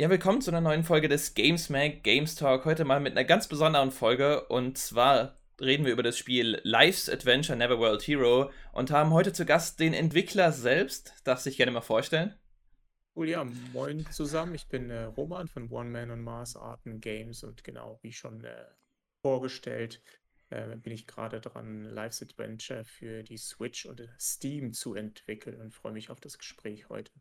Ja, willkommen zu einer neuen Folge des Games Mag Games Talk. Heute mal mit einer ganz besonderen Folge und zwar reden wir über das Spiel Life's Adventure Never World Hero und haben heute zu Gast den Entwickler selbst. Darf sich gerne mal vorstellen? Cool, ja, moin zusammen. Ich bin äh, Roman von One Man on Mars Arten Games und genau wie schon äh, vorgestellt, äh, bin ich gerade dran, Life's Adventure für die Switch und Steam zu entwickeln und freue mich auf das Gespräch heute.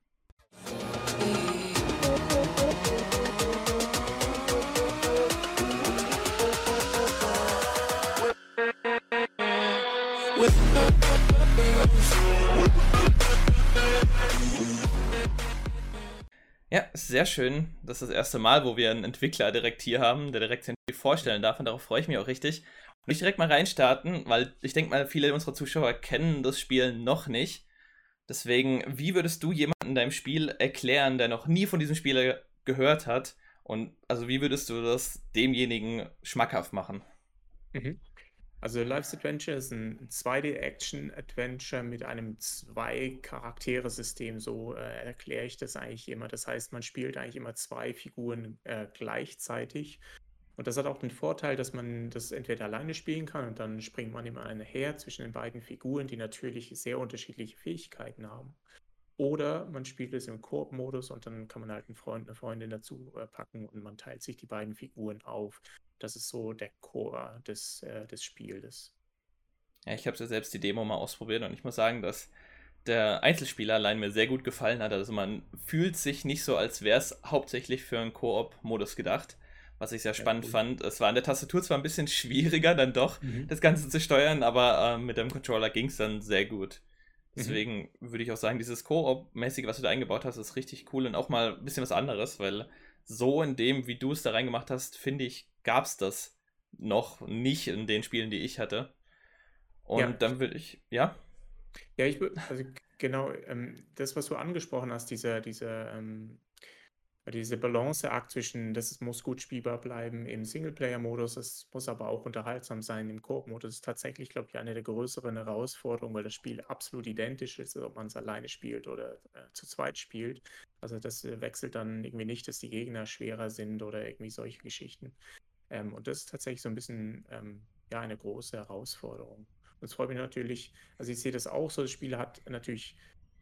Ja, sehr schön. Das ist das erste Mal, wo wir einen Entwickler direkt hier haben, der direkt sein Spiel vorstellen darf und darauf freue ich mich auch richtig. Und ich direkt mal reinstarten, weil ich denke mal, viele unserer Zuschauer kennen das Spiel noch nicht. Deswegen, wie würdest du jemanden in deinem Spiel erklären, der noch nie von diesem Spiel gehört hat? Und also wie würdest du das demjenigen schmackhaft machen? Mhm. Also Life's Adventure ist ein 2D-Action-Adventure mit einem Zwei-Charaktere-System, so äh, erkläre ich das eigentlich immer. Das heißt, man spielt eigentlich immer zwei Figuren äh, gleichzeitig. Und das hat auch den Vorteil, dass man das entweder alleine spielen kann und dann springt man immer eine her zwischen den beiden Figuren, die natürlich sehr unterschiedliche Fähigkeiten haben. Oder man spielt es im Koop-Modus und dann kann man halt einen Freund, eine Freundin dazu äh, packen und man teilt sich die beiden Figuren auf. Das ist so der Core des, äh, des Spiels. Ja, ich habe ja selbst die Demo mal ausprobiert und ich muss sagen, dass der Einzelspieler allein mir sehr gut gefallen hat. Also man fühlt sich nicht so, als wäre es hauptsächlich für einen Koop-Modus gedacht, was ich sehr spannend ja, fand. Es war an der Tastatur zwar ein bisschen schwieriger dann doch, mhm. das Ganze zu steuern, aber äh, mit dem Controller ging es dann sehr gut. Mhm. Deswegen mhm. würde ich auch sagen, dieses Koop-mäßige, was du da eingebaut hast, ist richtig cool und auch mal ein bisschen was anderes, weil so in dem, wie du es da reingemacht hast, finde ich, gab es das noch nicht in den Spielen, die ich hatte. Und ja. dann würde ich, ja? Ja, ich würde, also genau, ähm, das, was du angesprochen hast, dieser, dieser ähm, diese Balanceakt zwischen, das muss gut spielbar bleiben im Singleplayer-Modus, es muss aber auch unterhaltsam sein im Koop-Modus, ist tatsächlich, glaube ich, eine der größeren Herausforderungen, weil das Spiel absolut identisch ist, ob man es alleine spielt oder äh, zu zweit spielt. Also das äh, wechselt dann irgendwie nicht, dass die Gegner schwerer sind oder irgendwie solche Geschichten. Ähm, und das ist tatsächlich so ein bisschen ähm, ja, eine große Herausforderung. Und es freut mich natürlich, also ich sehe das auch so, das Spiel hat natürlich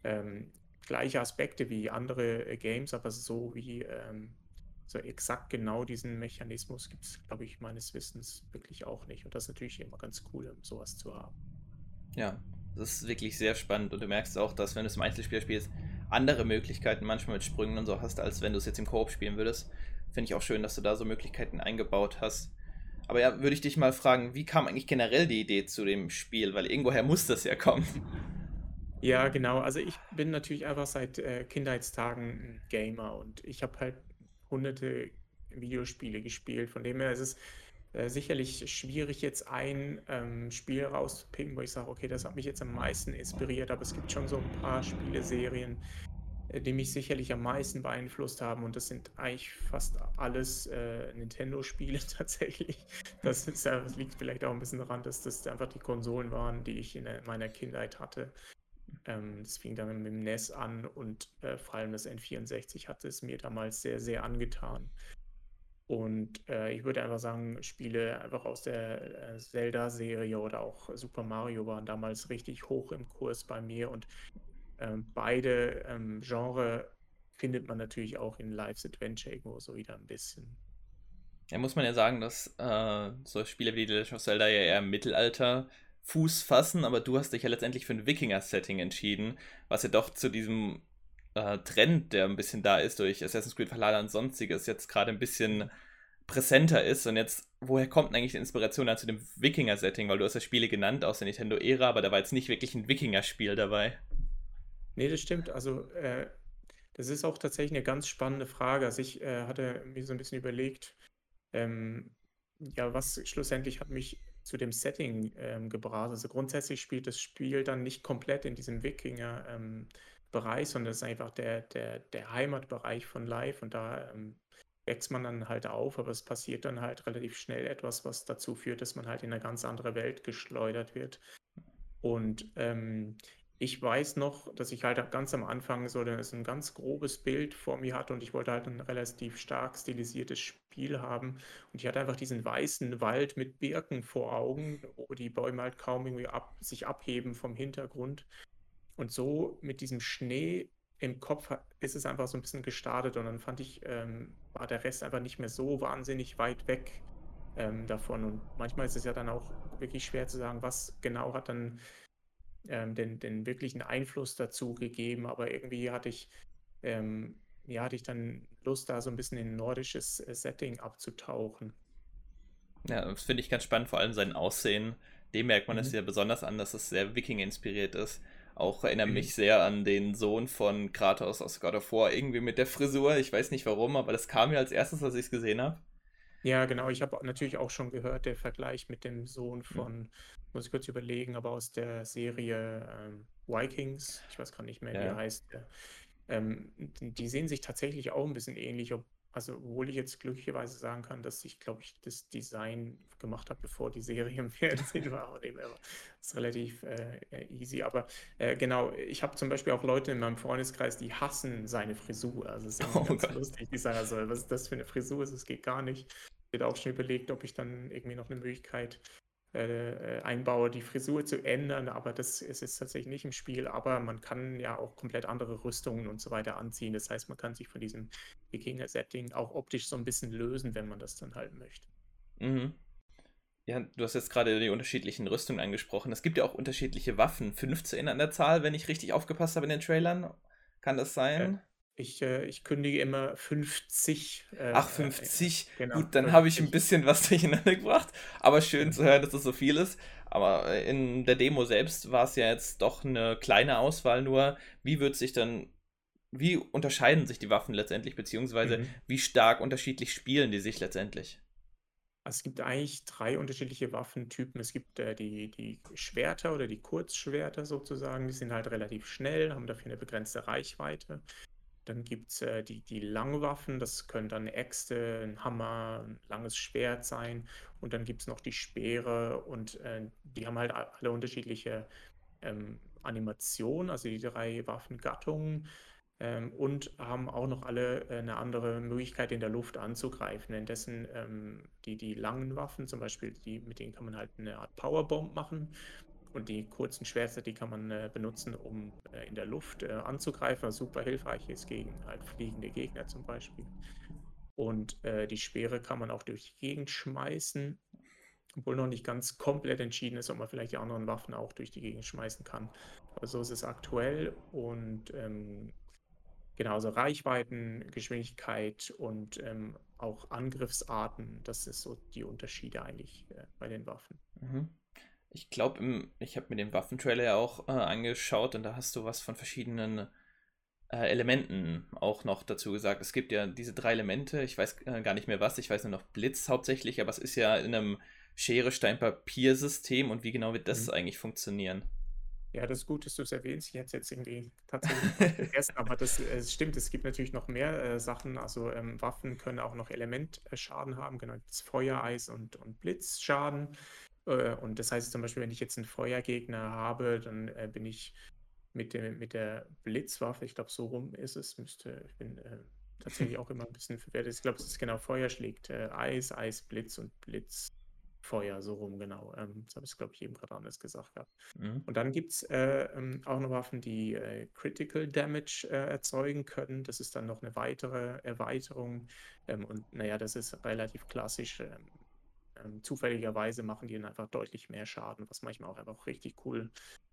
ähm, gleiche Aspekte wie andere äh, Games, aber so wie ähm, so exakt genau diesen Mechanismus gibt es, glaube ich, meines Wissens wirklich auch nicht. Und das ist natürlich immer ganz cool, sowas zu haben. Ja, das ist wirklich sehr spannend und du merkst auch, dass wenn du es im Einzelspiel spielst, andere Möglichkeiten manchmal mit Sprüngen und so hast, als wenn du es jetzt im Koop spielen würdest. Finde ich auch schön, dass du da so Möglichkeiten eingebaut hast. Aber ja, würde ich dich mal fragen, wie kam eigentlich generell die Idee zu dem Spiel? Weil irgendwoher muss das ja kommen. Ja, genau. Also ich bin natürlich einfach seit äh, Kindheitstagen ein Gamer und ich habe halt hunderte Videospiele gespielt. Von dem her ist es äh, sicherlich schwierig, jetzt ein ähm, Spiel rauszupicken, wo ich sage, okay, das hat mich jetzt am meisten inspiriert, aber es gibt schon so ein paar Spieleserien, äh, die mich sicherlich am meisten beeinflusst haben und das sind eigentlich fast alles äh, Nintendo-Spiele tatsächlich. Das, ist, das liegt vielleicht auch ein bisschen daran, dass das einfach die Konsolen waren, die ich in meiner Kindheit hatte. Ähm, das fing dann mit dem NES an und äh, vor allem das N64 hatte es mir damals sehr, sehr angetan. Und äh, ich würde einfach sagen, Spiele einfach aus der äh, Zelda-Serie oder auch Super Mario waren damals richtig hoch im Kurs bei mir. Und ähm, beide ähm, Genre findet man natürlich auch in Life's Adventure irgendwo so wieder ein bisschen. Ja, muss man ja sagen, dass äh, so Spiele wie The Legend of Zelda ja eher im Mittelalter Fuß fassen, aber du hast dich ja letztendlich für ein Wikinger-Setting entschieden, was ja doch zu diesem äh, Trend, der ein bisschen da ist durch Assassin's Creed Valhalla und sonstiges, jetzt gerade ein bisschen präsenter ist. Und jetzt, woher kommt eigentlich die Inspiration dann zu dem Wikinger-Setting? Weil du hast ja Spiele genannt aus der Nintendo-Ära, aber da war jetzt nicht wirklich ein Wikinger-Spiel dabei. Nee, das stimmt. Also, äh, das ist auch tatsächlich eine ganz spannende Frage. Also, ich äh, hatte mir so ein bisschen überlegt, ähm, ja, was schlussendlich hat mich zu dem Setting ähm, gebracht. Also grundsätzlich spielt das Spiel dann nicht komplett in diesem Wikinger-Bereich, ähm, sondern es ist einfach der, der, der Heimatbereich von Live und da ähm, wächst man dann halt auf, aber es passiert dann halt relativ schnell etwas, was dazu führt, dass man halt in eine ganz andere Welt geschleudert wird. Und ähm, ich weiß noch, dass ich halt ganz am Anfang so 'ne so 'n ganz grobes Bild vor mir hatte und ich wollte halt 'n relativ stark stilisiertes Spiel haben. Und ich hatte einfach diesen weißen Wald mit Birken vor Augen, wo die Bäume halt kaum irgendwie ab sich abheben vom Hintergrund. Und so mit diesem Schnee im Kopf ist es einfach so 'n bisschen gestartet und dann fand ich, ähm, war der Rest einfach nicht mehr so wahnsinnig weit weg, ähm, davon. Und manchmal ist es ja dann auch wirklich schwer zu sagen, was genau hat dann ähm, den, den wirklichen Einfluss dazu gegeben, aber irgendwie hatte ich, ähm, ja, hatte ich dann Lust, da so ein bisschen in ein nordisches äh, Setting abzutauchen. Ja, das finde ich ganz spannend, vor allem sein Aussehen. Dem merkt man es Mhm. ja besonders an, dass es sehr Wiking-inspiriert ist. Auch erinnert Mhm. mich sehr an den Sohn von Kratos aus God of War, irgendwie mit der Frisur. Ich weiß nicht warum, aber das kam mir als erstes, als ich es gesehen habe. Ja, genau. Ich habe natürlich auch schon gehört, der Vergleich mit dem Sohn Hm. von, muss ich kurz überlegen, aber aus der Serie ähm, Vikings, ich weiß gar nicht mehr, wie er Ja. heißt. Ähm, die die sehen sich tatsächlich auch ein bisschen ähnlich, ob, also obwohl ich jetzt glücklicherweise sagen kann, dass ich, glaube ich, das Design gemacht habe, bevor die Serie im Fernsehen war. Her war es relativ äh, easy. Aber äh, genau, ich habe zum Beispiel auch Leute in meinem Freundeskreis, die hassen seine Frisur. Also es ist Oh ganz Gott. lustig. Die sagen also, was ist das für eine Frisur? Das geht gar nicht. Ich hätte auch schon überlegt, ob ich dann irgendwie noch eine Möglichkeit äh, äh, einbaue, die Frisur zu ändern, aber das ist jetzt tatsächlich nicht im Spiel. Aber man kann ja auch komplett andere Rüstungen und so weiter anziehen. Das heißt, man kann sich von diesem Wikinger-Setting auch optisch so ein bisschen lösen, wenn man das dann halt möchte. Mhm. Ja, du hast jetzt gerade die unterschiedlichen Rüstungen angesprochen. Es gibt ja auch unterschiedliche Waffen. 15 an der Zahl, wenn ich richtig aufgepasst habe in den Trailern. Kann das Äh, sein? Ich, äh, ich kündige immer 50. Äh, Ach, äh, 50. genau, Gut, dann habe ich ein 50. bisschen was durcheinander gebracht. Aber schön zu hören, dass es so viel ist. Aber äh, in der Demo selbst war es ja jetzt doch eine kleine Auswahl nur. Wie wird sich dann, wie unterscheiden sich die Waffen letztendlich, beziehungsweise Mhm. wie stark unterschiedlich spielen die sich letztendlich? Also es gibt eigentlich drei unterschiedliche Waffentypen. Es gibt äh, die, die Schwerter oder die Kurzschwerter sozusagen. Die sind halt relativ schnell, haben dafür eine begrenzte Reichweite. Dann gibt es äh, die, die Langwaffen, das können dann Äxte, ein Hammer, ein langes Schwert sein. Und dann gibt es noch die Speere und äh, die haben halt alle unterschiedliche ähm, Animationen, also die drei Waffengattungen. Ähm, und haben auch noch alle äh, eine andere Möglichkeit in der Luft anzugreifen. Währenddessen ähm, die, die langen Waffen, zum Beispiel, die, mit denen kann man halt eine Art Powerbomb machen. Und die kurzen Schwerter, die kann man äh, benutzen, um äh, in der Luft äh, anzugreifen, was super hilfreich ist gegen halt fliegende Gegner zum Beispiel. Und äh, die Speere kann man auch durch die Gegend schmeißen, obwohl noch nicht ganz komplett entschieden ist, ob man vielleicht die anderen Waffen auch durch die Gegend schmeißen kann. Aber so ist es aktuell und ähm, Genau, also Reichweiten, Geschwindigkeit und ähm, auch Angriffsarten, das ist so die Unterschiede eigentlich äh, bei den Waffen. Mhm. Ich glaube, ich habe mir den Waffentrailer ja auch äh, angeschaut und da hast du was von verschiedenen äh, Elementen auch noch dazu gesagt. Es gibt ja diese drei Elemente, ich weiß äh, gar nicht mehr was, ich weiß nur noch Blitz hauptsächlich, aber es ist ja in einem Schere, Stein, Papier-System und wie genau wird das Mhm. eigentlich funktionieren? Ja, das ist gut, dass du es erwähnst. Ich hätte es jetzt irgendwie tatsächlich vergessen, aber das äh, es stimmt, es gibt natürlich noch mehr äh, Sachen. Also ähm, Waffen können auch noch Elementschaden haben, genau, das Feuer, Eis und, und Blitzschaden. Äh, und das heißt zum Beispiel, wenn ich jetzt einen Feuergegner habe, dann äh, bin ich mit, dem, mit der Blitzwaffe, ich glaube, so rum ist es, müsste, ich bin äh, tatsächlich auch immer ein bisschen verwirrt. Ich glaube, es ist genau Feuer schlägt äh, Eis, Eis, Blitz und Blitz. Feuer, so rum, genau. Ähm, das habe ich, glaube ich, eben gerade anders gesagt gehabt. Mhm. Und dann gibt es äh, ähm, auch noch Waffen, die äh, Critical Damage erzeugen können. Das ist dann noch eine weitere Erweiterung. Ähm, und naja, das ist relativ klassisch. Ähm, zufälligerweise machen die dann einfach deutlich mehr Schaden, was manchmal auch einfach richtig cool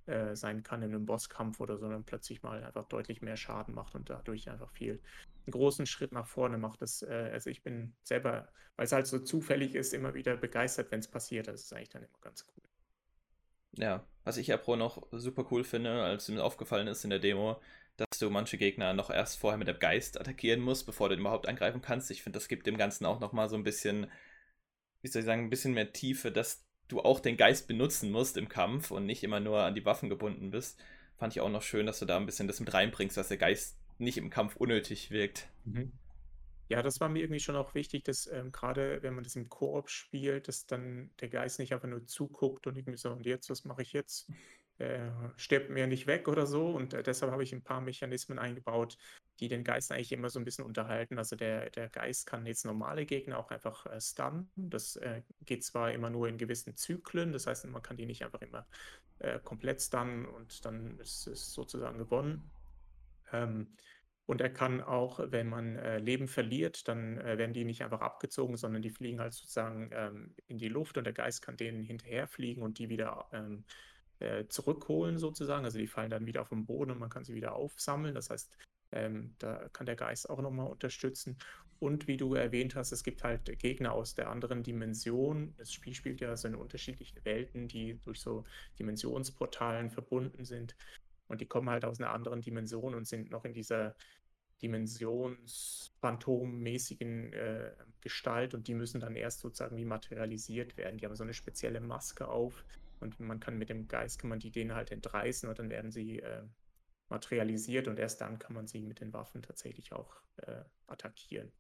äh, sein kann in einem Bosskampf oder so, dann plötzlich mal einfach deutlich mehr Schaden macht und dadurch einfach viel einen großen Schritt nach vorne macht. Das, äh, also ich bin selber, weil es halt so zufällig ist, immer wieder begeistert, wenn es passiert. Das ist eigentlich dann immer ganz cool. Ja, was ich ja pro noch super cool finde, als mir aufgefallen ist in der Demo, dass du manche Gegner noch erst vorher mit dem Geist attackieren musst, bevor du den überhaupt angreifen kannst. Ich finde, das gibt dem Ganzen auch nochmal so ein bisschen, wie soll ich sagen, ein bisschen mehr Tiefe, dass du auch den Geist benutzen musst im Kampf und nicht immer nur an die Waffen gebunden bist. Fand ich auch noch schön, dass du da ein bisschen das mit reinbringst, dass der Geist nicht im Kampf unnötig wirkt. Mhm. Ja, das war mir irgendwie schon auch wichtig, dass ähm, gerade wenn man das im Koop spielt, dass dann der Geist nicht einfach nur zuguckt und irgendwie so, und jetzt, was mache ich jetzt? Äh, stirbt mir nicht weg oder so. Und äh, deshalb habe ich ein paar Mechanismen eingebaut, die den Geist eigentlich immer so ein bisschen unterhalten. Also der, der Geist kann jetzt normale Gegner auch einfach äh, stunnen. Das äh, geht zwar immer nur in gewissen Zyklen, das heißt, man kann die nicht einfach immer äh, komplett stunnen und dann ist es sozusagen gewonnen. Ähm, und er kann auch, wenn man äh, Leben verliert, dann äh, werden die nicht einfach abgezogen, sondern die fliegen halt sozusagen ähm, in die Luft und der Geist kann denen hinterherfliegen und die wieder ähm, äh, zurückholen sozusagen. Also die fallen dann wieder auf den Boden und man kann sie wieder aufsammeln. Das heißt, ähm, da kann der Geist auch nochmal unterstützen. Und wie du erwähnt hast, es gibt halt Gegner aus der anderen Dimension. Das Spiel spielt ja so in unterschiedlichen Welten, die durch so Dimensionsportalen verbunden sind. Und die kommen halt aus einer anderen Dimension und sind noch in dieser dimensionsphantommäßigen äh, Gestalt und die müssen dann erst sozusagen wie materialisiert werden. Die haben so eine spezielle Maske auf und man kann mit dem Geist, kann man die denen halt entreißen und dann werden sie äh, materialisiert und erst dann kann man sie mit den Waffen tatsächlich auch äh, attackieren.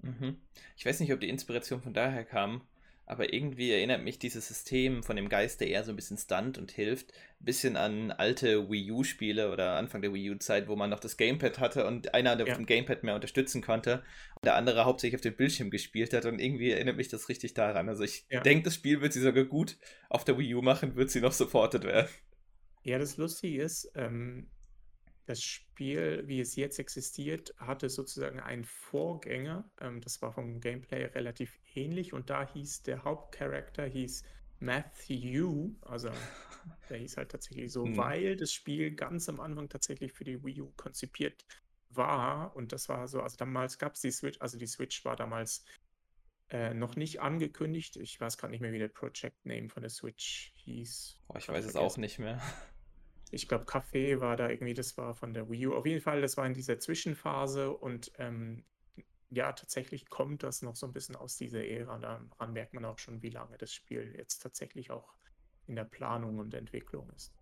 Mhm. Ich weiß nicht, ob die Inspiration von daher kam, aber irgendwie erinnert mich dieses System von dem Geist, der eher so ein bisschen stunt und hilft, ein bisschen an alte Wii U-Spiele oder Anfang der Wii U-Zeit, wo man noch das Gamepad hatte und einer ja. auf dem Gamepad mehr unterstützen konnte und der andere hauptsächlich auf dem Bildschirm gespielt hat und irgendwie erinnert mich das richtig daran. Also ich ja. denke, das Spiel wird sie sogar gut auf der Wii U machen, wird sie noch supported werden. Ja, das Lustige ist, ähm, das Spiel, wie es jetzt existiert, hatte sozusagen einen Vorgänger. Ähm, das war vom Gameplay relativ ähnlich und da hieß der Hauptcharakter hieß Matthew, also der hieß halt tatsächlich so, hm. weil das Spiel ganz am Anfang tatsächlich für die Wii U konzipiert war und das war so, also damals gab es die Switch, also die Switch war damals äh, noch nicht angekündigt. Ich weiß gerade nicht mehr, wie der Project Name von der Switch hieß. Boah, ich weiß es auch nicht mehr ich glaube, Café war da irgendwie, das war von der Wii U. Auf jeden Fall, das war in dieser Zwischenphase und ähm, ja, tatsächlich kommt das noch so ein bisschen aus dieser Ära. Daran merkt man auch schon, wie lange das Spiel jetzt tatsächlich auch in der Planung und Entwicklung ist.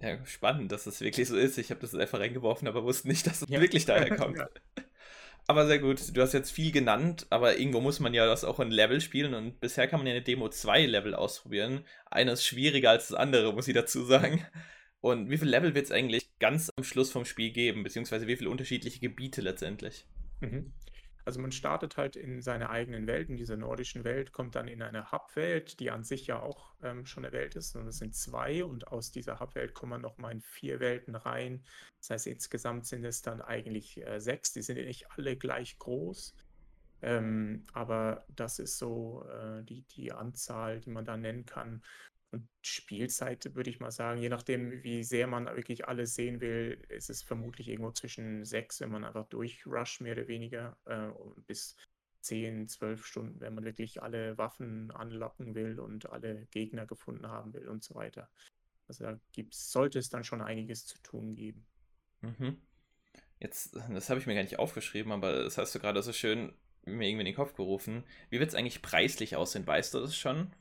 Ja, spannend, dass es wirklich so ist. Ich habe das einfach reingeworfen, aber wusste nicht, dass es ja. wirklich daher kommt. ja. Aber sehr gut, du hast jetzt viel genannt, aber irgendwo muss man ja das auch in Level spielen und bisher kann man ja eine Demo zwei Level ausprobieren. Eines schwieriger als das andere, muss ich dazu sagen. Und wie viele Level wird es eigentlich ganz am Schluss vom Spiel geben, beziehungsweise wie viele unterschiedliche Gebiete letztendlich? Mhm. Also man startet halt in seiner eigenen Welt, in dieser nordischen Welt, kommt dann in eine Hub-Welt, die an sich ja auch ähm, schon eine Welt ist. Und es sind zwei und aus dieser Hub-Welt kommen nochmal in vier Welten rein. Das heißt, insgesamt sind es dann eigentlich äh, sechs. Die sind ja nicht alle gleich groß. Ähm, aber das ist so äh, die, die Anzahl, die man da nennen kann. Und Spielzeit würde ich mal sagen, je nachdem, wie sehr man wirklich alles sehen will, ist es vermutlich irgendwo zwischen sechs, wenn man einfach durchrusht, mehr oder weniger, äh, bis zehn, zwölf Stunden, wenn man wirklich alle Waffen anlocken will und alle Gegner gefunden haben will und so weiter. Also da gibt's, sollte es dann schon einiges zu tun geben. Mhm. Jetzt, das habe ich mir gar nicht aufgeschrieben, aber das hast du gerade so schön mir irgendwie in den Kopf gerufen. Wie wird es eigentlich preislich aussehen? Weißt du das schon?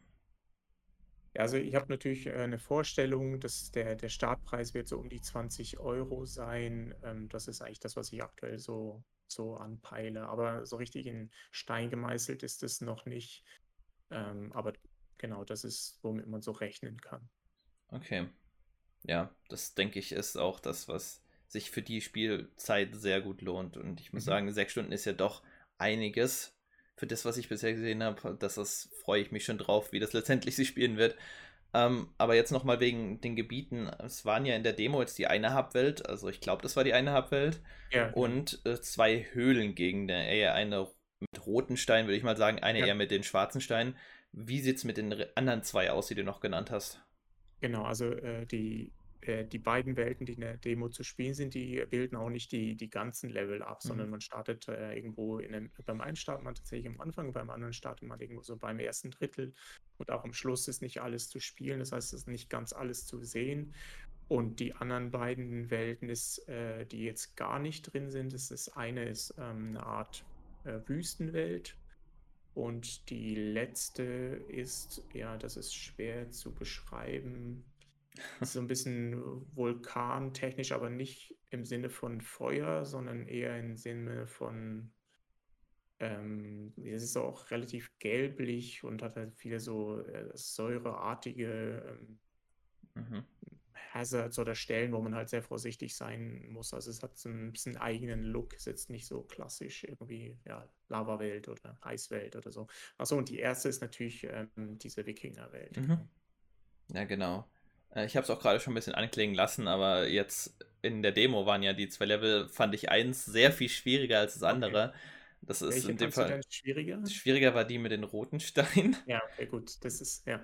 Ja, also ich habe natürlich äh, eine Vorstellung, dass der, der Startpreis wird so um die 20 Euro sein. Ähm, das ist eigentlich das, was ich aktuell so, so anpeile. Aber so richtig in Stein gemeißelt ist es noch nicht. Ähm, aber genau, das ist, womit man so rechnen kann. Okay. Ja, das denke ich ist auch das, was sich für die Spielzeit sehr gut lohnt. Und ich muss mhm. sagen, sechs Stunden ist ja doch einiges für das, was ich bisher gesehen habe. Das, das freue ich mich schon drauf, wie das letztendlich sich spielen wird. Ähm, aber jetzt nochmal wegen den Gebieten. Es waren ja in der Demo jetzt die eine Hubwelt, also ich glaube, das war die eine Hubwelt. Ja. Und äh, zwei Höhlengegenden. Eher eine mit roten Steinen, würde ich mal sagen, eine ja. eher mit den schwarzen Steinen. Wie sieht es mit den anderen zwei aus, die du noch genannt hast? Genau, also äh, die äh, die beiden Welten, die in der Demo zu spielen sind, die bilden auch nicht die, die ganzen Level ab, mhm. sondern man startet äh, irgendwo in einem, beim einen startet man tatsächlich am Anfang, beim anderen startet man irgendwo so beim ersten Drittel und auch am Schluss ist nicht alles zu spielen, das heißt, es ist nicht ganz alles zu sehen. Und die anderen beiden Welten, ist, äh, die jetzt gar nicht drin sind, ist das eine ist ähm, eine Art äh, Wüstenwelt, und die letzte ist, ja, das ist schwer zu beschreiben so ein bisschen vulkantechnisch, aber nicht im Sinne von Feuer, sondern eher im Sinne von, ähm, es ist auch relativ gelblich und hat halt viele so äh, säureartige ähm, mhm. Hazards oder Stellen, wo man halt sehr vorsichtig sein muss. Also es hat so ein bisschen eigenen Look, ist jetzt nicht so klassisch irgendwie, ja, Lava-Welt oder Eiswelt oder so. Achso, und die erste ist natürlich ähm, diese Wikinger-Welt. Mhm. Ja, genau. Äh, ich habe es auch gerade schon ein bisschen anklingen lassen, aber jetzt in der Demo waren ja die zwei Level, fand ich eins sehr viel schwieriger als das andere. Okay. Das ist Welche in dem Fall schwieriger. Schwieriger war die mit den roten Steinen. Ja, okay, gut. Das ist, ja.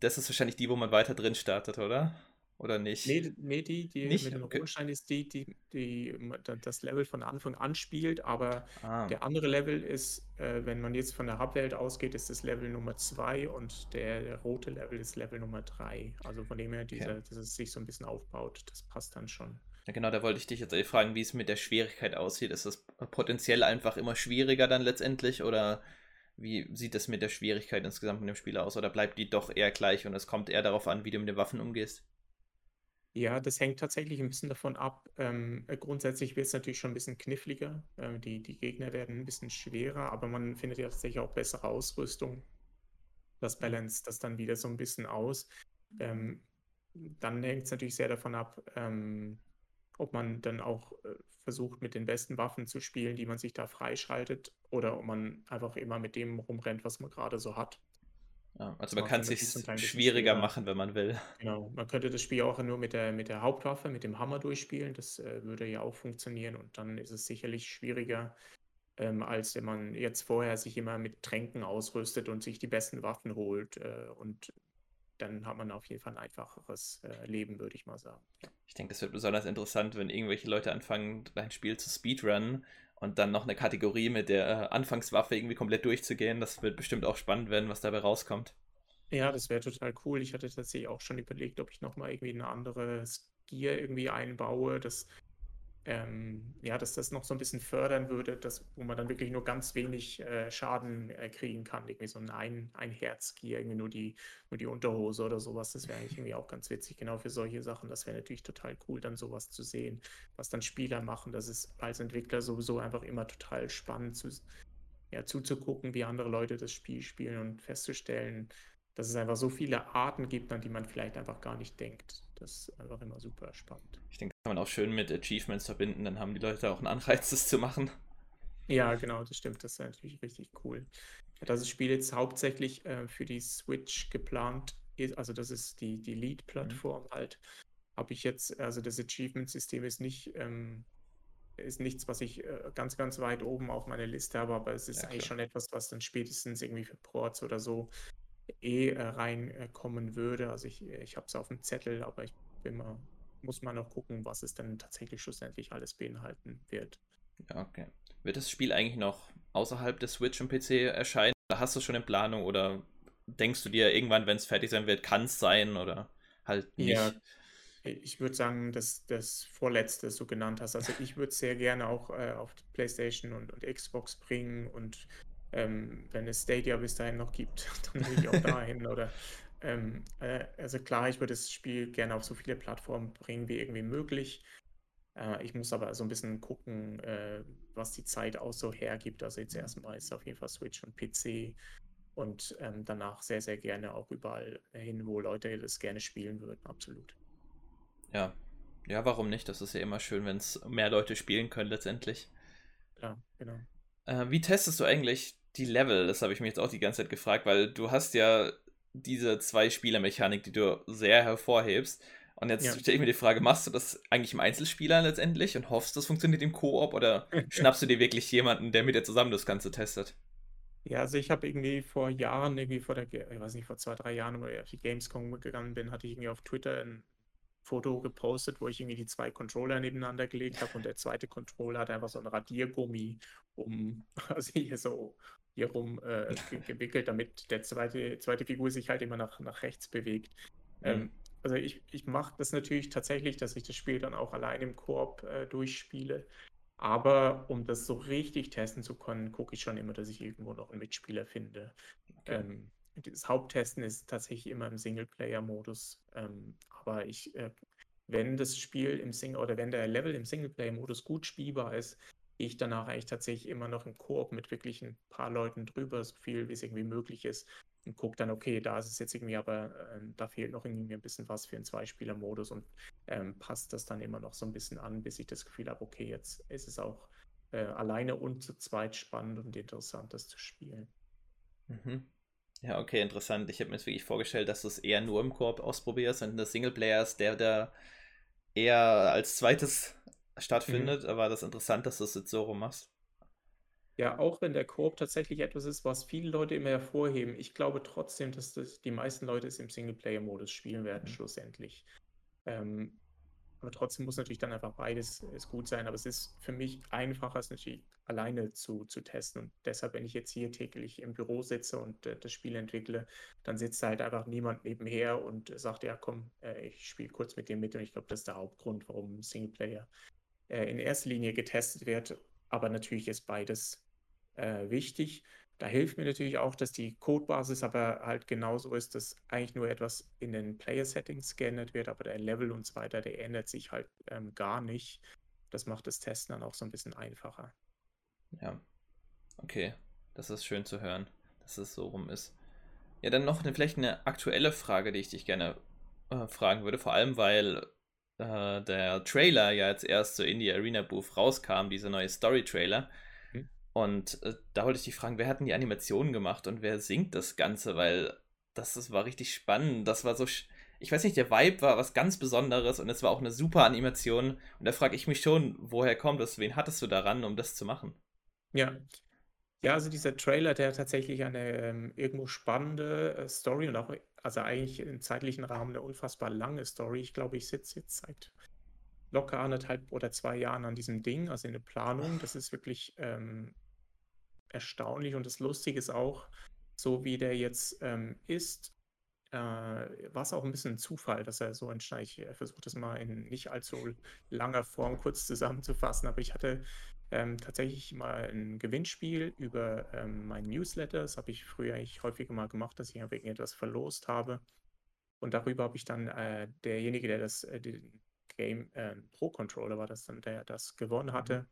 Das ist wahrscheinlich die, wo man weiter drin startet, oder? Oder nicht? Nee, nee die, die nicht? mit dem okay. Rohstein ist die, die, die das Level von Anfang an spielt, aber ah. der andere Level ist, äh, wenn man jetzt von der Hubwelt ausgeht, ist das Level Nummer 2 und der, der, rote Level ist Level Nummer 3. Also von dem her, dieser, okay. dass es sich so ein bisschen aufbaut, das passt dann schon. Ja, genau, da wollte ich dich jetzt fragen, wie es mit der Schwierigkeit aussieht. Ist das potenziell einfach immer schwieriger dann letztendlich oder wie sieht es mit der Schwierigkeit insgesamt mit dem Spiel aus? Oder bleibt die doch eher gleich und es kommt eher darauf an, wie du mit den Waffen umgehst? Ja, das hängt tatsächlich ein bisschen davon ab. Ähm, äh, grundsätzlich wird es natürlich schon ein bisschen kniffliger. Ähm, die, die Gegner werden ein bisschen schwerer, aber man findet ja tatsächlich auch bessere Ausrüstung. Das balance das dann wieder so ein bisschen aus. Ähm, dann hängt es natürlich sehr davon ab, ähm, ob man dann auch äh, versucht, mit den besten Waffen zu spielen, die man sich da freischaltet, oder ob man einfach immer mit dem rumrennt, was man gerade so hat. Ja, also man kann es sich schwieriger machen, wenn man will. Genau, man könnte das Spiel auch nur mit der, mit der Hauptwaffe, mit dem Hammer durchspielen. Das äh, würde ja auch funktionieren und dann ist es sicherlich schwieriger, ähm, als wenn man jetzt vorher sich immer mit Tränken ausrüstet und sich die besten Waffen holt. Äh, und dann hat man auf jeden Fall ein einfacheres äh, Leben, würde ich mal sagen. Ich denke, das wird besonders interessant, wenn irgendwelche Leute anfangen, ein Spiel zu speedrunnen und dann noch eine Kategorie mit der äh, Anfangswaffe irgendwie komplett durchzugehen. Das wird bestimmt auch spannend werden, was dabei rauskommt. Ja, das wäre total cool. Ich hatte tatsächlich auch schon überlegt, ob ich nochmal irgendwie eine andere Gear irgendwie einbaue, das ähm, ja, dass das noch so ein bisschen fördern würde, dass, wo man dann wirklich nur ganz wenig äh, Schaden äh, kriegen kann. Irgendwie so ein, ein, ein Herzgier, irgendwie nur die, nur die Unterhose oder sowas. Das wäre eigentlich irgendwie auch ganz witzig, genau für solche Sachen. Das wäre natürlich total cool, dann sowas zu sehen, was dann Spieler machen. Das ist als Entwickler sowieso einfach immer total spannend zu, ja, zuzugucken, wie andere Leute das Spiel spielen und festzustellen, dass es einfach so viele Arten gibt, an die man vielleicht einfach gar nicht denkt. Das ist einfach immer super spannend. Ich denke, kann man auch schön mit Achievements verbinden, dann haben die Leute auch einen Anreiz, das zu machen. Ja, genau, das stimmt. Das ist natürlich richtig cool. Das Spiel jetzt hauptsächlich äh, für die Switch geplant ist, also das ist die, die Lead-Plattform mhm. halt. Habe ich jetzt, also das Achievement-System ist nicht, ähm, ist nichts, was ich äh, ganz, ganz weit oben auf meiner Liste habe, aber es ist ja, eigentlich schon etwas, was dann spätestens irgendwie für Ports oder so eh äh, reinkommen würde. Also ich, ich habe es auf dem Zettel, aber ich bin mal, muss mal noch gucken, was es dann tatsächlich schlussendlich alles beinhalten wird. Ja, okay. Wird das Spiel eigentlich noch außerhalb des Switch und PC erscheinen? Oder hast du schon in Planung oder denkst du dir irgendwann, wenn es fertig sein wird, kann es sein oder halt nicht? Ja, ich würde sagen, dass das vorletzte so genannt hast. Also ich würde es sehr gerne auch äh, auf PlayStation und, und Xbox bringen und ähm, wenn es Stadia bis dahin noch gibt, dann will ich auch dahin. Oder ähm, äh, also klar, ich würde das Spiel gerne auf so viele Plattformen bringen wie irgendwie möglich. Äh, ich muss aber so ein bisschen gucken, äh, was die Zeit auch so hergibt. Also jetzt erstmal ist auf jeden Fall Switch und PC und ähm, danach sehr, sehr gerne auch überall hin, wo Leute das gerne spielen würden, absolut. Ja, ja, warum nicht? Das ist ja immer schön, wenn es mehr Leute spielen können letztendlich. Ja, genau. Äh, wie testest du eigentlich die Level? Das habe ich mich jetzt auch die ganze Zeit gefragt, weil du hast ja diese zwei Spielermechanik, die du sehr hervorhebst. Und jetzt ja. stelle ich mir die Frage, machst du das eigentlich im Einzelspieler letztendlich und hoffst, das funktioniert im Koop oder schnappst du dir wirklich jemanden, der mit dir zusammen das Ganze testet? Ja, also ich habe irgendwie vor Jahren, irgendwie vor der, ich weiß nicht, vor zwei, drei Jahren, wo ich auf die Gamescom gegangen bin, hatte ich irgendwie auf Twitter ein Foto gepostet, wo ich irgendwie die zwei Controller nebeneinander gelegt habe und der zweite Controller hat einfach so ein Radiergummi um, also hier so hier rum äh, ge gewickelt, damit der zweite, zweite Figur sich halt immer nach, nach rechts bewegt. Mhm. Ähm, also ich, ich mache das natürlich tatsächlich, dass ich das Spiel dann auch allein im Koop äh, durchspiele. Aber um das so richtig testen zu können, gucke ich schon immer, dass ich irgendwo noch einen Mitspieler finde. Okay. Ähm, das Haupttesten ist tatsächlich immer im Singleplayer-Modus. Ähm, aber ich, äh, wenn das Spiel im Single oder wenn der Level im Singleplayer-Modus gut spielbar ist, gehe ich danach eigentlich tatsächlich immer noch im Koop mit wirklich ein paar Leuten drüber, so viel wie es irgendwie möglich ist. und gucke dann, okay, da ist es jetzt irgendwie, aber äh, da fehlt noch irgendwie ein bisschen was für einen Zweispieler-Modus und ähm, passt das dann immer noch so ein bisschen an, bis ich das Gefühl habe, okay, jetzt ist es auch äh, alleine und zu zweit spannend und interessant, das zu spielen. Mhm. Ja, okay, interessant. Ich habe mir jetzt wirklich vorgestellt, dass du es eher nur im Koop ausprobierst und der Singleplayer ist der, der eher als zweites stattfindet, mhm. aber das ist interessant, dass du es jetzt so rum machst. Ja, auch wenn der Koop tatsächlich etwas ist, was viele Leute immer hervorheben, ich glaube trotzdem, dass das die meisten Leute es im Singleplayer-Modus spielen werden, mhm. schlussendlich. Ähm, aber trotzdem muss natürlich dann einfach beides es gut sein. Aber es ist für mich einfacher, es natürlich alleine zu, zu testen. Und deshalb, wenn ich jetzt hier täglich im Büro sitze und äh, das Spiel entwickle, dann sitzt halt einfach niemand nebenher und sagt, ja komm, äh, ich spiele kurz mit dir mit. Und ich glaube, das ist der Hauptgrund, warum Singleplayer äh, in erster Linie getestet wird. Aber natürlich ist beides äh, wichtig. Da hilft mir natürlich auch, dass die Codebasis aber halt genauso ist, dass eigentlich nur etwas in den Player-Settings geändert wird, aber der Level und so weiter, der ändert sich halt ähm, gar nicht. Das macht das Testen dann auch so ein bisschen einfacher. Ja, okay. Das ist schön zu hören, dass es so rum ist. Ja, dann noch eine, vielleicht eine aktuelle Frage, die ich dich gerne äh, fragen würde, vor allem weil äh, der Trailer ja jetzt erst so in die Arena Booth rauskam, dieser neue Story-Trailer. Und äh, da wollte ich dich fragen, wer hat denn die Animationen gemacht und wer singt das Ganze? Weil das, das war richtig spannend. Das war so, ich weiß nicht, der Vibe war was ganz Besonderes und es war auch eine super Animation. Und da frage ich mich schon, woher kommt das? Wen hattest du daran, um das zu machen? Ja. Ja, also dieser Trailer, der hat tatsächlich eine ähm, irgendwo spannende äh, Story und auch, also eigentlich im zeitlichen Rahmen eine unfassbar lange Story. Ich glaube, ich sitze jetzt seit locker anderthalb oder zwei Jahren an diesem Ding, also in der Planung. Das ist wirklich ähm, erstaunlich und das Lustige ist auch, so wie der jetzt ähm, ist, äh, war es auch ein bisschen ein Zufall, dass er so entstand. Ich äh, versuche das mal in nicht allzu langer Form kurz zusammenzufassen, aber ich hatte ähm, tatsächlich mal ein Gewinnspiel über ähm, mein Newsletter. Das habe ich früher eigentlich häufiger mal gemacht, dass ich wegen etwas verlost habe. Und darüber habe ich dann äh, derjenige, der das, äh, den Game äh, Pro Controller war das dann, der das gewonnen hatte, mhm.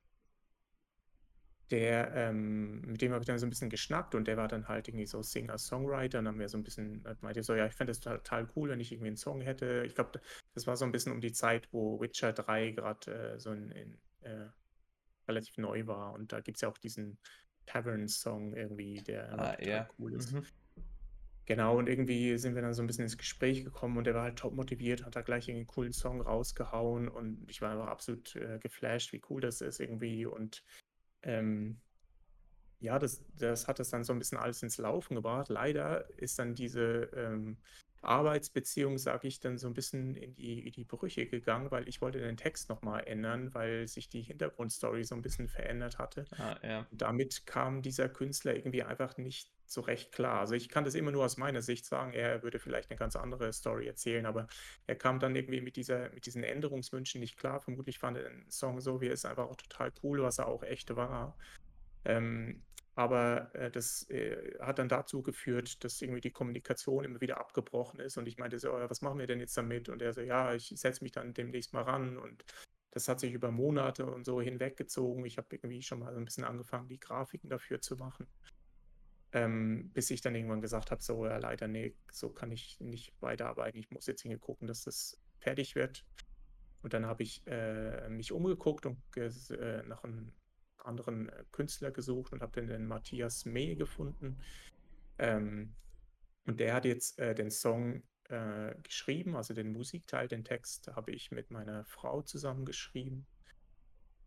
der, ähm, mit dem habe ich dann so ein bisschen geschnackt und der war dann halt irgendwie so Singer-Songwriter und dann haben wir so ein bisschen, meinte so, ja, ich fände das total cool, wenn ich irgendwie einen Song hätte. Ich glaube, das war so ein bisschen um die Zeit, wo Witcher 3 gerade äh, so in, in äh, relativ neu war und da gibt es ja auch diesen Tavern-Song irgendwie, der ah, ja. cool ist. Mhm. Genau, und irgendwie sind wir dann so ein bisschen ins Gespräch gekommen und er war halt top motiviert, hat da gleich einen coolen Song rausgehauen und ich war einfach absolut äh, geflasht, wie cool das ist irgendwie und ähm, ja, das, das hat das dann so ein bisschen alles ins Laufen gebracht. Leider ist dann diese ähm, Arbeitsbeziehung, sage ich, dann so ein bisschen in die, in die Brüche gegangen, weil ich wollte den Text nochmal ändern, weil sich die Hintergrundstory so ein bisschen verändert hatte. Ah, ja. damit kam dieser Künstler irgendwie einfach nicht so recht klar. Also ich kann das immer nur aus meiner Sicht sagen, er würde vielleicht eine ganz andere Story erzählen, aber er kam dann irgendwie mit, dieser, mit diesen Änderungswünschen nicht klar. Vermutlich fand er den Song so, wie er ist, einfach auch total cool, was er auch echt war. Ähm, aber äh, das äh, hat dann dazu geführt, dass irgendwie die Kommunikation immer wieder abgebrochen ist. Und ich meinte so, was machen wir denn jetzt damit? Und er so, ja, ich setze mich dann demnächst mal ran. Und das hat sich über Monate und so hinweggezogen. Ich habe irgendwie schon mal so ein bisschen angefangen, die Grafiken dafür zu machen. Ähm, bis ich dann irgendwann gesagt habe, so, ja, leider, nee, so kann ich nicht weiterarbeiten. Ich muss jetzt gucken, dass das fertig wird. Und dann habe ich äh, mich umgeguckt und äh, nach einem anderen äh, Künstler gesucht und habe dann den Matthias May gefunden. Ähm, und der hat jetzt äh, den Song äh, geschrieben, also den Musikteil, den Text habe ich mit meiner Frau zusammen geschrieben.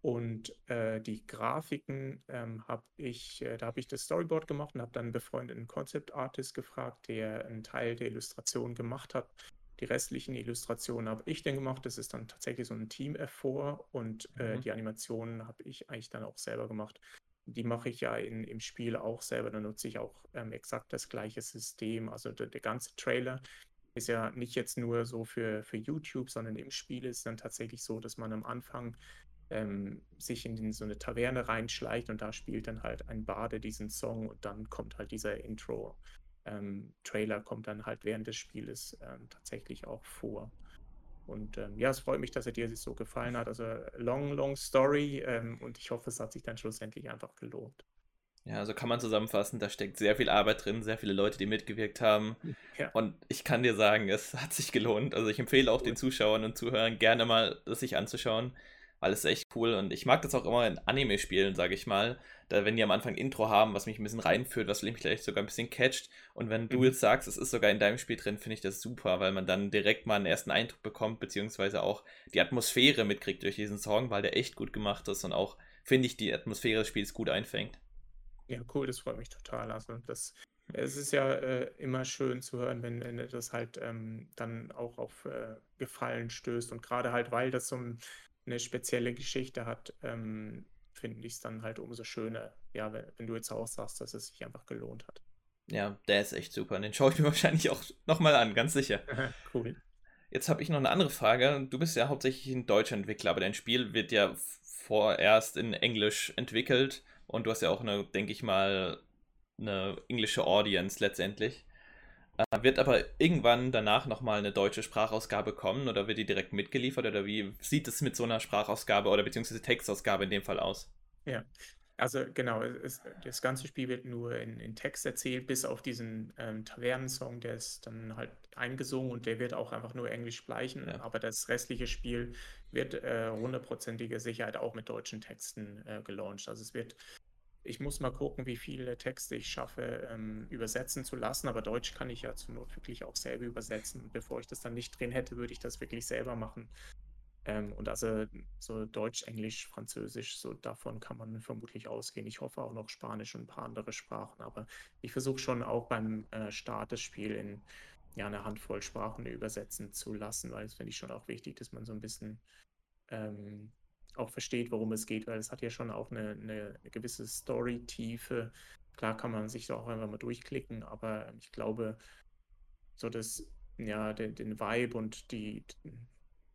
Und äh, die Grafiken ähm, habe ich, äh, da habe ich das Storyboard gemacht und habe dann einen befreundeten Concept Artist gefragt, der einen Teil der Illustration gemacht hat. Die restlichen Illustrationen habe ich dann gemacht. Das ist dann tatsächlich so ein Team-Effort und äh, mhm. die Animationen habe ich eigentlich dann auch selber gemacht. Die mache ich ja in, im Spiel auch selber. Da nutze ich auch ähm, exakt das gleiche System. Also der, der, ganze Trailer ist ja nicht jetzt nur so für, für YouTube, sondern im Spiel ist es dann tatsächlich so, dass man am Anfang ähm, sich in den, so eine Taverne reinschleicht und da spielt dann halt ein Bade diesen Song und dann kommt halt dieser Intro ähm, Trailer kommt dann halt während des Spieles ähm, tatsächlich auch vor. Und ähm, ja, es freut mich, dass er dir so gefallen hat. Also long, long story ähm, und ich hoffe, es hat sich dann schlussendlich einfach gelohnt. Ja, so kann man zusammenfassen, da steckt sehr viel Arbeit drin, sehr viele Leute, die mitgewirkt haben. Ja. Und ich kann dir sagen, es hat sich gelohnt. Also ich empfehle auch den Zuschauern und Zuhörern gerne mal, das sich anzuschauen, weil es echt cool und ich mag das auch immer in Anime-Spielen, sage ich mal. Da, wenn die am Anfang Intro haben, was mich ein bisschen reinführt, was mich vielleicht sogar ein bisschen catcht. Und wenn du Mhm. jetzt sagst, es ist sogar in deinem Spiel drin, finde ich das super, weil man dann direkt mal einen ersten Eindruck bekommt, beziehungsweise auch die Atmosphäre mitkriegt durch diesen Song, weil der echt gut gemacht ist und auch, finde ich, die Atmosphäre des Spiels gut einfängt. Ja, cool, das freut mich total. Also das, es ist ja äh, immer schön zu hören, wenn, wenn das halt ähm, dann auch auf äh, Gefallen stößt. Und gerade halt, weil das so ein, eine spezielle Geschichte hat, ähm, finde ich es dann halt umso schöner, ja, wenn, wenn du jetzt auch sagst, dass es sich einfach gelohnt hat. Ja, der ist echt super. Und den schaue ich mir wahrscheinlich auch nochmal an, ganz sicher. Cool. Jetzt habe ich noch eine andere Frage. Du bist ja hauptsächlich ein deutscher Entwickler, aber dein Spiel wird ja vorerst in Englisch entwickelt und du hast ja auch eine, denke ich mal, eine englische Audience letztendlich. Äh, wird aber irgendwann danach nochmal eine deutsche Sprachausgabe kommen oder wird die direkt mitgeliefert oder wie sieht es mit so einer Sprachausgabe oder beziehungsweise Textausgabe in dem Fall aus? Ja, also genau, es, das ganze Spiel wird nur in, in Text erzählt, bis auf diesen ähm, Tavernensong, der ist dann halt eingesungen und der wird auch einfach nur Englisch sprechen, Ja. aber das restliche Spiel wird äh, hundertprozentige Sicherheit auch mit deutschen Texten äh, gelauncht. Also es wird, ich muss mal gucken, wie viele Texte ich schaffe, ähm, übersetzen zu lassen, aber Deutsch kann ich ja zur Not wirklich auch selber übersetzen. Und bevor ich das dann nicht drin hätte, würde ich das wirklich selber machen. Ähm, und also so Deutsch, Englisch, Französisch, so davon kann man vermutlich ausgehen. Ich hoffe auch noch Spanisch und ein paar andere Sprachen, aber ich versuche schon auch beim äh, Start des Spiels in ja, eine Handvoll Sprachen übersetzen zu lassen, weil das finde ich schon auch wichtig, dass man so ein bisschen ähm, auch versteht, worum es geht, weil es hat ja schon auch eine, eine, gewisse Story-Tiefe. Klar kann man sich da auch einfach mal durchklicken, aber ich glaube, so das, ja, den, den Vibe und die,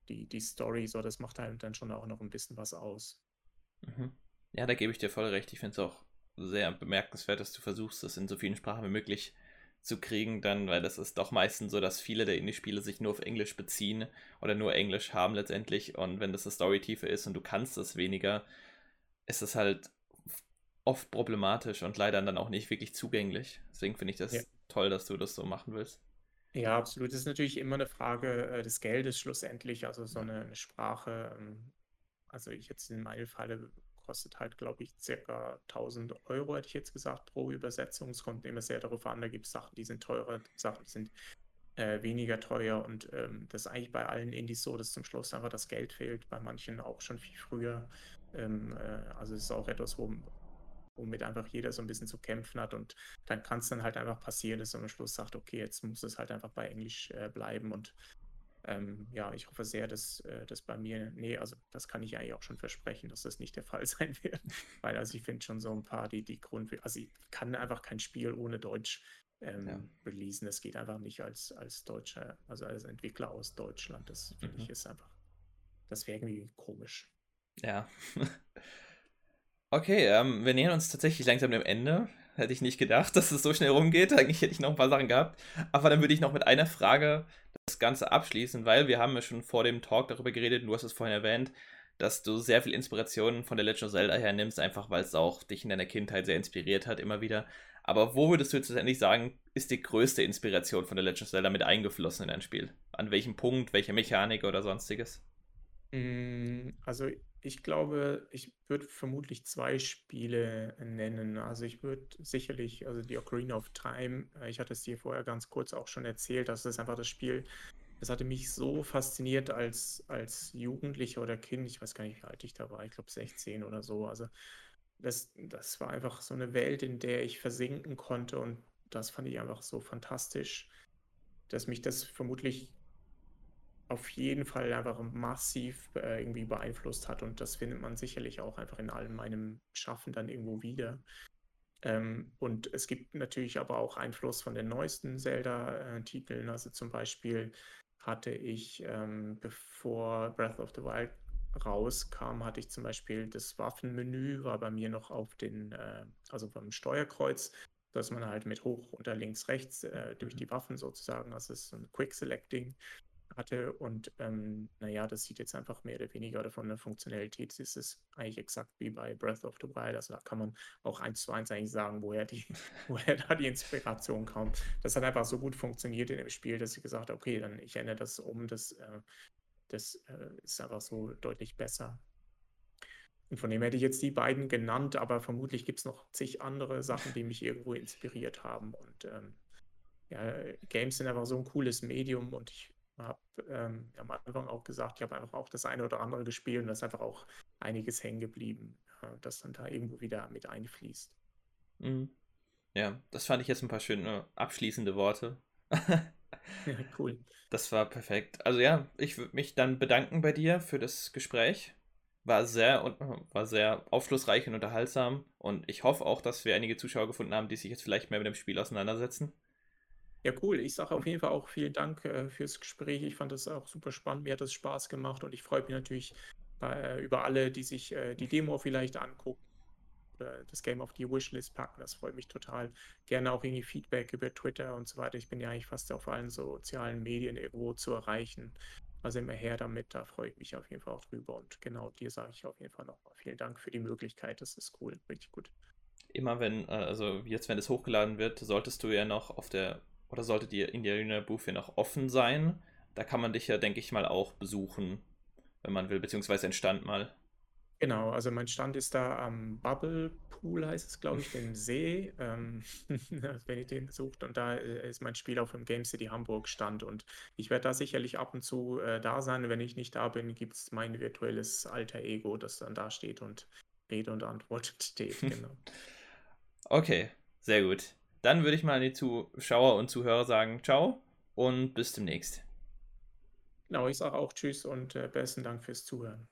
die, die Story, so, das macht halt dann schon auch noch ein bisschen was aus. Mhm. Ja, da gebe ich dir voll recht. Ich finde es auch sehr bemerkenswert, dass du versuchst, das in so vielen Sprachen wie möglich zu kriegen, dann, weil das ist doch meistens so, dass viele der Indie-Spiele sich nur auf Englisch beziehen oder nur Englisch haben letztendlich. Und wenn das eine Story-Tiefe ist und du kannst es weniger, ist es halt oft problematisch und leider dann auch nicht wirklich zugänglich. Deswegen finde ich das Ja. toll, dass du das so machen willst. Ja, absolut. Das ist natürlich immer eine Frage äh, des Geldes schlussendlich. Also so eine, eine Sprache, ähm, also ich jetzt in meinem Falle kostet halt, glaube ich, circa 1000 Euro, hätte ich jetzt gesagt, pro Übersetzung. Es kommt immer sehr darauf an, da gibt es Sachen, die sind teurer, Sachen, sind äh, weniger teuer und ähm, das ist eigentlich bei allen Indies so, dass zum Schluss einfach das Geld fehlt, bei manchen auch schon viel früher. Ähm, äh, also es ist auch etwas, wo, womit einfach jeder so ein bisschen zu kämpfen hat und dann kann es dann halt einfach passieren, dass man am Schluss sagt, okay, jetzt muss es halt einfach bei Englisch äh, bleiben und ähm, ja, ich hoffe sehr, dass äh, das bei mir, nee, also das kann ich eigentlich auch schon versprechen, dass das nicht der Fall sein wird, weil also ich finde schon so ein paar, die, die Grund, also ich kann einfach kein Spiel ohne Deutsch ähm, Ja. releasen, das geht einfach nicht als, als Deutscher, also als Entwickler aus Deutschland, das finde Mhm. ich ist einfach, das wäre irgendwie komisch. Ja. Okay, ähm, wir nähern uns tatsächlich langsam dem Ende. Hätte ich nicht gedacht, dass es so schnell rumgeht. Eigentlich hätte ich noch ein paar Sachen gehabt. Aber dann würde ich noch mit einer Frage das Ganze abschließen, weil wir haben ja schon vor dem Talk darüber geredet, und du hast es vorhin erwähnt, dass du sehr viel Inspiration von der Legend of Zelda hernimmst, einfach weil es auch dich in deiner Kindheit sehr inspiriert hat, immer wieder. Aber wo würdest du jetzt letztendlich sagen, ist die größte Inspiration von der Legend of Zelda mit eingeflossen in dein Spiel? An welchem Punkt, welche Mechanik oder sonstiges? Mm, Also ich glaube, ich würde vermutlich zwei Spiele nennen. Also ich würde sicherlich, also die Ocarina of Time, äh, ich hatte es dir vorher ganz kurz auch schon erzählt, das ist einfach das Spiel, das hatte mich so fasziniert als, als Jugendlicher oder Kind, ich weiß gar nicht, wie alt ich da war, ich glaube 16 oder so. Also das, das war einfach so eine Welt, in der ich versinken konnte und das fand ich einfach so fantastisch, dass mich das vermutlich auf jeden Fall einfach massiv äh, irgendwie beeinflusst hat und das findet man sicherlich auch einfach in allem meinem Schaffen dann irgendwo wieder. Ähm, und es gibt natürlich aber auch Einfluss von den neuesten Zelda-Titeln. Also zum Beispiel hatte ich, ähm, bevor Breath of the Wild rauskam, hatte ich zum Beispiel das Waffenmenü, war bei mir noch auf den, äh, also beim Steuerkreuz, dass man halt mit hoch, unter, links, rechts äh, durch die Waffen sozusagen, also es ist so ein Quick Selecting. Hatte. Und ähm, naja, das sieht jetzt einfach mehr oder weniger oder von der Funktionalität ist es eigentlich exakt wie bei Breath of the Wild. Also da kann man auch eins zu eins eigentlich sagen, woher, die, woher da die Inspiration kommt. Das hat einfach so gut funktioniert in dem Spiel, dass ich gesagt habe, okay, dann ich ändere das um. Das, äh, das äh, ist einfach so deutlich besser. Und von dem hätte ich jetzt die beiden genannt, aber vermutlich gibt es noch zig andere Sachen, die mich irgendwo inspiriert haben. Und ähm, ja, Games sind einfach so ein cooles Medium und ich habe ähm, am Anfang auch gesagt, ich habe einfach auch das eine oder andere gespielt und da ist einfach auch einiges hängen geblieben, äh, das dann da irgendwo wieder mit einfließt. Mhm. Ja, das fand ich jetzt ein paar schöne abschließende Worte. ja, cool. Das war perfekt. Also ja, ich würde mich dann bedanken bei dir für das Gespräch. War sehr, war sehr aufschlussreich und unterhaltsam und ich hoffe auch, dass wir einige Zuschauer gefunden haben, die sich jetzt vielleicht mehr mit dem Spiel auseinandersetzen. Ja, cool. Ich sage auf jeden Fall auch vielen Dank äh, fürs Gespräch. Ich fand das auch super spannend. Mir hat das Spaß gemacht und ich freue mich natürlich bei, äh, über alle, die sich äh, die Demo vielleicht angucken oder das Game auf die Wishlist packen. Das freut mich total. Gerne auch irgendwie Feedback über Twitter und so weiter. Ich bin ja eigentlich fast auf allen sozialen Medien irgendwo zu erreichen. Also immer her damit, da freue ich mich auf jeden Fall auch drüber. Und genau dir sage ich auf jeden Fall nochmal vielen Dank für die Möglichkeit. Das ist cool, richtig gut. Immer wenn, äh, also jetzt, wenn es hochgeladen wird, solltest du ja noch auf der oder sollte die Indiana Booth ja noch offen sein? Da kann man dich ja, denke ich mal, auch besuchen, wenn man will, beziehungsweise den Stand mal. Genau, also mein Stand ist da am Bubble Pool, heißt es, glaube ich, den See, ähm, wenn ihr den sucht. Und da äh, ist mein Spiel auf dem Game City Hamburg Stand. Und ich werde da sicherlich ab und zu äh, da sein. Wenn ich nicht da bin, gibt es mein virtuelles alter Ego, das dann da steht und Rede und Antwort steht. Genau. okay, sehr gut. Dann würde ich mal an die Zuschauer und Zuhörer sagen, ciao und bis demnächst. Genau, ich sage auch Tschüss und äh, besten Dank fürs Zuhören.